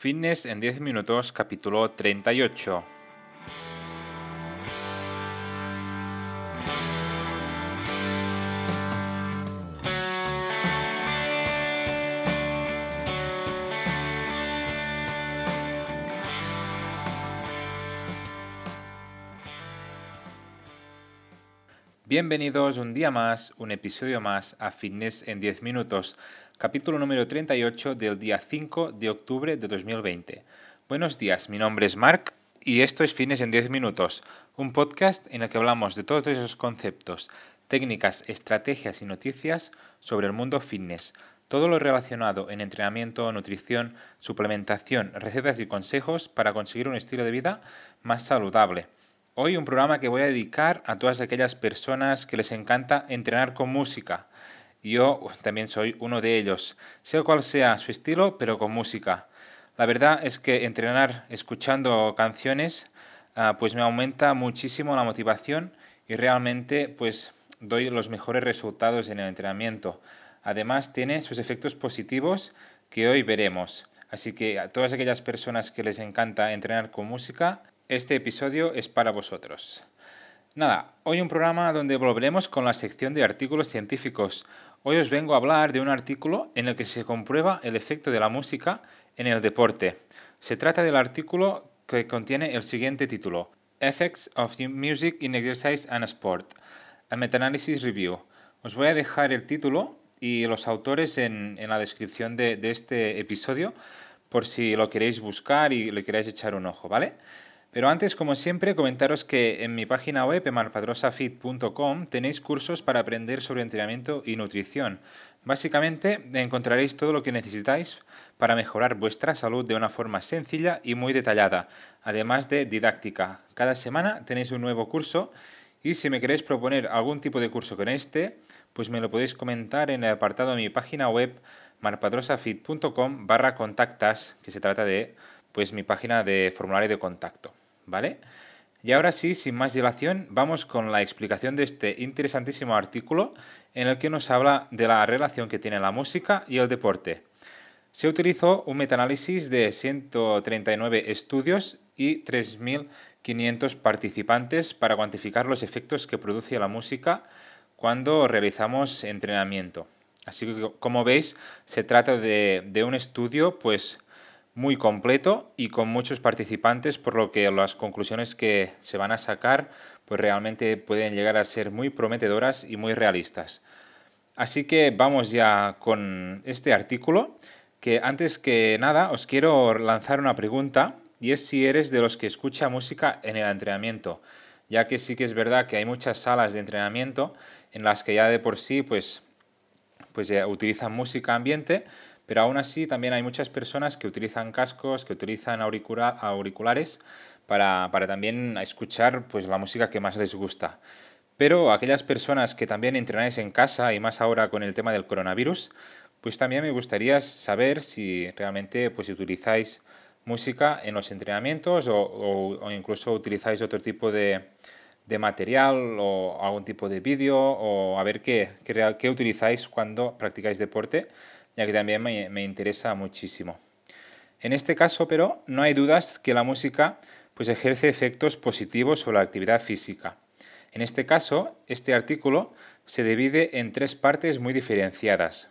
Fitness en 10 minutos, capítulo 38. Bienvenidos un día más, un episodio más a Fitness en 10 minutos, capítulo número 38 del día 5 de octubre de 2020. Buenos días, mi nombre es Mark y esto es Fitness en 10 minutos, un podcast en el que hablamos de todos esos conceptos, técnicas, estrategias y noticias sobre el mundo fitness. Todo lo relacionado en entrenamiento, nutrición, suplementación, recetas y consejos para conseguir un estilo de vida más saludable. Hoy un programa que voy a dedicar a todas aquellas personas que les encanta entrenar con música. Yo también soy uno de ellos, sea cual sea su estilo, pero con música. La verdad es que entrenar escuchando canciones ah, pues me aumenta muchísimo la motivación y realmente pues doy los mejores resultados en el entrenamiento. Además tiene sus efectos positivos que hoy veremos. Así que a todas aquellas personas que les encanta entrenar con música, este episodio es para vosotros. Nada, hoy un programa donde volveremos con la sección de artículos científicos. Hoy os vengo a hablar de un artículo en el que se comprueba el efecto de la música en el deporte. Se trata del artículo que contiene el siguiente título: Effects of Music in Exercise and Sport, a Meta-Analysis Review. Os voy a dejar el título y los autores en, la descripción de, de este episodio por si lo queréis buscar y le queréis echar un ojo, ¿vale? Pero antes, como siempre, comentaros que en mi página web, emarpadrosafit.com, tenéis cursos para aprender sobre entrenamiento y nutrición. Básicamente encontraréis todo lo que necesitáis para mejorar vuestra salud de una forma sencilla y muy detallada, además de didáctica. Cada semana tenéis un nuevo curso y si me queréis proponer algún tipo de curso con este, pues me lo podéis comentar en el apartado de mi página web marpadrosafit.com barra contactas, que se trata de pues mi página de formulario de contacto. ¿Vale? Y ahora sí, sin más dilación, vamos con la explicación de este interesantísimo artículo en el que nos habla de la relación que tiene la música y el deporte. Se utilizó un metaanálisis de 139 estudios y 3.500 participantes para cuantificar los efectos que produce la música cuando realizamos entrenamiento. Así que, como veis, se trata de, de un estudio pues, muy completo y con muchos participantes, por lo que las conclusiones que se van a sacar pues realmente pueden llegar a ser muy prometedoras y muy realistas. Así que vamos ya con este artículo, que antes que nada os quiero lanzar una pregunta y es si eres de los que escucha música en el entrenamiento, ya que sí que es verdad que hay muchas salas de entrenamiento en las que ya de por sí pues, pues ya utilizan música ambiente, pero aún así también hay muchas personas que utilizan cascos, que utilizan auriculares para, para también escuchar pues, la música que más les gusta. Pero aquellas personas que también entrenáis en casa y más ahora con el tema del coronavirus, pues también me gustaría saber si realmente pues, utilizáis música en los entrenamientos o, o, incluso utilizáis otro tipo de, de, material o algún tipo de vídeo o a ver qué, qué, qué utilizáis cuando practicáis deporte ya que también me, interesa muchísimo. En este caso, pero, no hay dudas que la música pues, ejerce efectos positivos sobre la actividad física. En este caso, este artículo se divide en tres partes muy diferenciadas.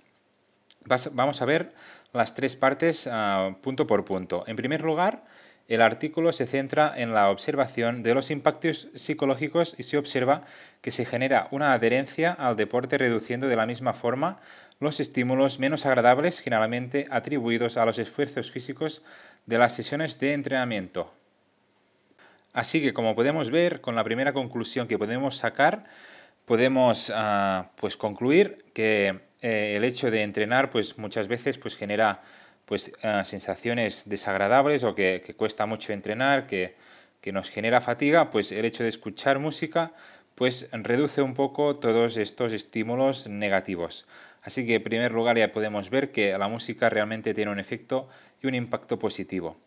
Vamos a ver las tres partes ah, punto por punto. En primer lugar, el artículo se centra en la observación de los impactos psicológicos y se observa que se genera una adherencia al deporte reduciendo de la misma forma los estímulos menos agradables generalmente atribuidos a los esfuerzos físicos de las sesiones de entrenamiento. Así que como podemos ver, con la primera conclusión que podemos sacar, podemos ah, pues concluir que eh, el hecho de entrenar pues muchas veces pues genera pues eh, sensaciones desagradables o que, cuesta mucho entrenar, que, nos genera fatiga, pues el hecho de escuchar música pues reduce un poco todos estos estímulos negativos. Así que en primer lugar ya podemos ver que la música realmente tiene un efecto y un impacto positivo.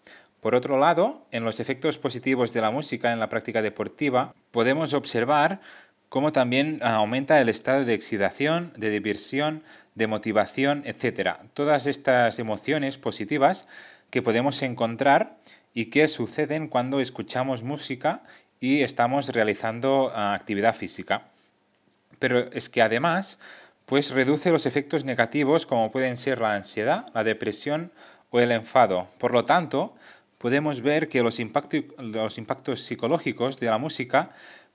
Por otro lado, en los efectos positivos de la música en la práctica deportiva, podemos observar cómo también aumenta el estado de excitación, de diversión, de motivación, etc. Todas estas emociones positivas que podemos encontrar y que suceden cuando escuchamos música y estamos realizando ah, actividad física. Pero es que además, pues reduce los efectos negativos como pueden ser la ansiedad, la depresión o el enfado. Por lo tanto, podemos ver que los, los impactos psicológicos de la música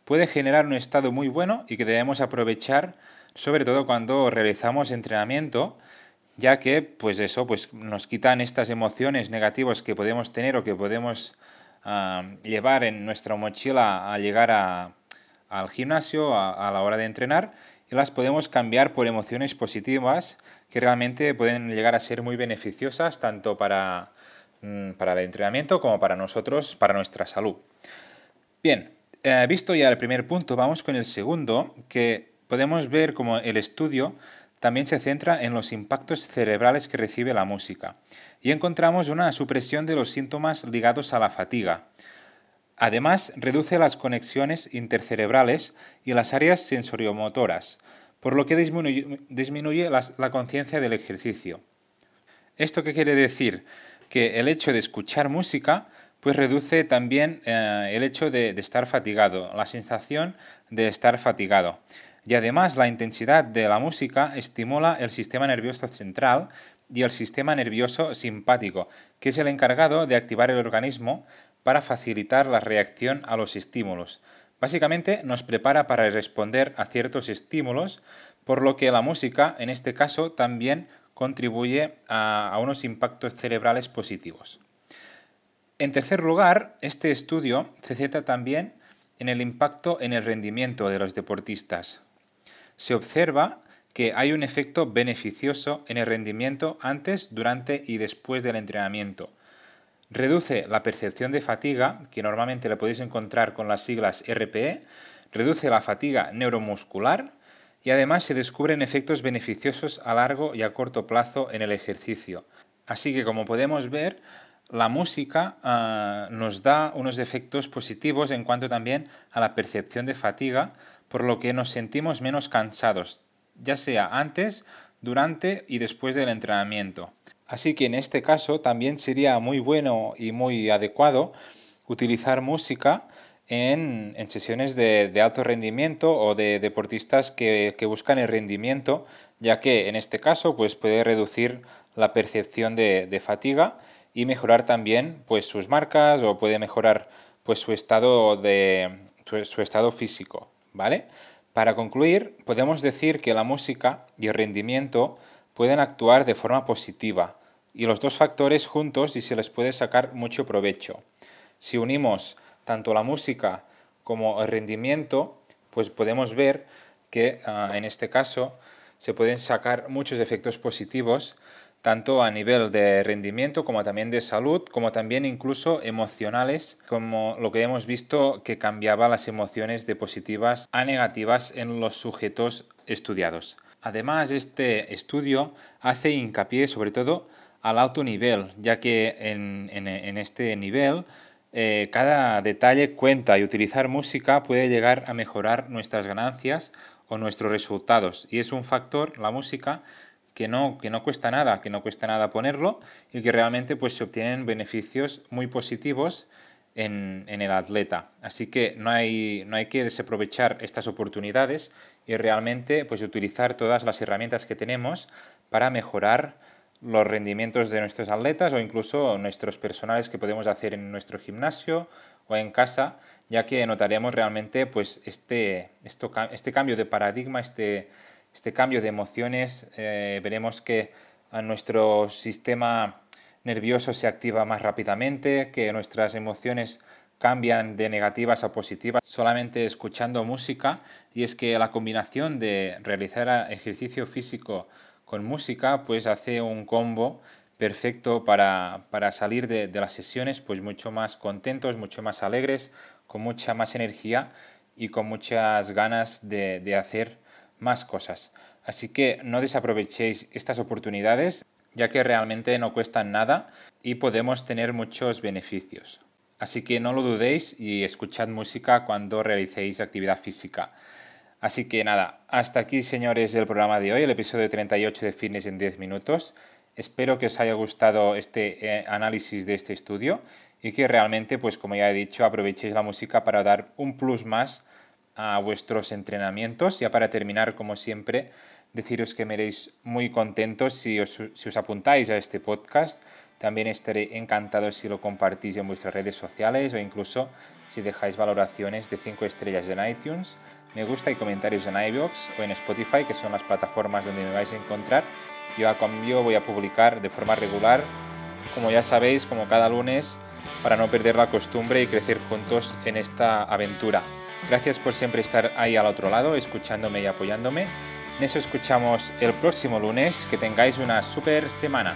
puede generar un estado muy bueno y que debemos aprovechar sobre todo cuando realizamos entrenamiento ya que pues eso pues nos quitan estas emociones negativas que podemos tener o que podemos ah, llevar en nuestra mochila al llegar al gimnasio a, la hora de entrenar y las podemos cambiar por emociones positivas que realmente pueden llegar a ser muy beneficiosas tanto para, mm, para el entrenamiento como para nosotros, para nuestra salud. Bien, eh, visto ya el primer punto, vamos con el segundo, que podemos ver como el estudio también se centra en los impactos cerebrales que recibe la música y encontramos una supresión de los síntomas ligados a la fatiga. Además, reduce las conexiones intercerebrales y las áreas sensoriomotoras, por lo que disminuye, la, conciencia del ejercicio. ¿Esto qué quiere decir? Que el hecho de escuchar música pues reduce también eh, el hecho de estar fatigado, la sensación de estar fatigado. Y además la intensidad de la música estimula el sistema nervioso central y el sistema nervioso simpático, que es el encargado de activar el organismo para facilitar la reacción a los estímulos. Básicamente nos prepara para responder a ciertos estímulos, por lo que la música, en este caso, también contribuye a, unos impactos cerebrales positivos. En tercer lugar, este estudio se centra también en el impacto en el rendimiento de los deportistas se observa que hay un efecto beneficioso en el rendimiento antes, durante y después del entrenamiento. Reduce la percepción de fatiga, que normalmente la podéis encontrar con las siglas RPE, reduce la fatiga neuromuscular y además se descubren efectos beneficiosos a largo y a corto plazo en el ejercicio. Así que como podemos ver, la música ah, nos da unos efectos positivos en cuanto también a la percepción de fatiga, por lo que nos sentimos menos cansados, ya sea antes, durante y después del entrenamiento. Así que en este caso también sería muy bueno y muy adecuado utilizar música en, sesiones de, alto rendimiento o de deportistas que, buscan el rendimiento, ya que en este caso pues, puede reducir la percepción de, fatiga y mejorar también pues, sus marcas o puede mejorar pues, su, estado de, su estado físico. ¿vale? Para concluir, podemos decir que la música y el rendimiento pueden actuar de forma positiva y los dos factores juntos y se les puede sacar mucho provecho. Si unimos tanto la música como el rendimiento, pues podemos ver que ah, en este caso se pueden sacar muchos efectos positivos tanto a nivel de rendimiento como también de salud, como también incluso emocionales, como lo que hemos visto que cambiaba las emociones de positivas a negativas en los sujetos estudiados. Además, este estudio hace hincapié sobre todo al alto nivel, ya que en, este nivel eh, cada detalle cuenta y utilizar música puede llegar a mejorar nuestras ganancias o nuestros resultados. Y es un factor, la música, que no, que no cuesta nada, que no cuesta nada ponerlo y que realmente pues, se obtienen beneficios muy positivos en, el atleta. Así que no hay, no hay que desaprovechar estas oportunidades y realmente pues, utilizar todas las herramientas que tenemos para mejorar los rendimientos de nuestros atletas o incluso nuestros personales que podemos hacer en nuestro gimnasio o en casa, ya que notaremos realmente pues, este, esto, este cambio de paradigma, este, este cambio de emociones, eh, veremos que nuestro sistema nervioso se activa más rápidamente, que nuestras emociones cambian de negativas a positivas solamente escuchando música. Y es que la combinación de realizar ejercicio físico con música pues hace un combo perfecto para, salir de, las sesiones pues mucho más contentos, mucho más alegres, con mucha más energía y con muchas ganas de, de hacer más cosas. Así que no desaprovechéis estas oportunidades, ya que realmente no cuestan nada y podemos tener muchos beneficios. Así que no lo dudéis y escuchad música cuando realicéis actividad física. Así que nada, hasta aquí señores el programa de hoy, el episodio 38 de Fitness en 10 minutos. Espero que os haya gustado este eh, análisis de este estudio y que realmente, pues como ya he dicho, aprovechéis la música para dar un plus más a vuestros entrenamientos. Ya para terminar, como siempre, deciros que me haréis muy contentos si os, si os apuntáis a este podcast. También estaré encantado si lo compartís en vuestras redes sociales o incluso si dejáis valoraciones de 5 estrellas en iTunes, me gusta y comentarios en iVoox o en Spotify, que son las plataformas donde me vais a encontrar. Yo a cambio voy a publicar de forma regular, como ya sabéis, como cada lunes, para no perder la costumbre y crecer juntos en esta aventura. Gracias por siempre estar ahí al otro lado, escuchándome y apoyándome. Nos escuchamos el próximo lunes. Que tengáis una super semana.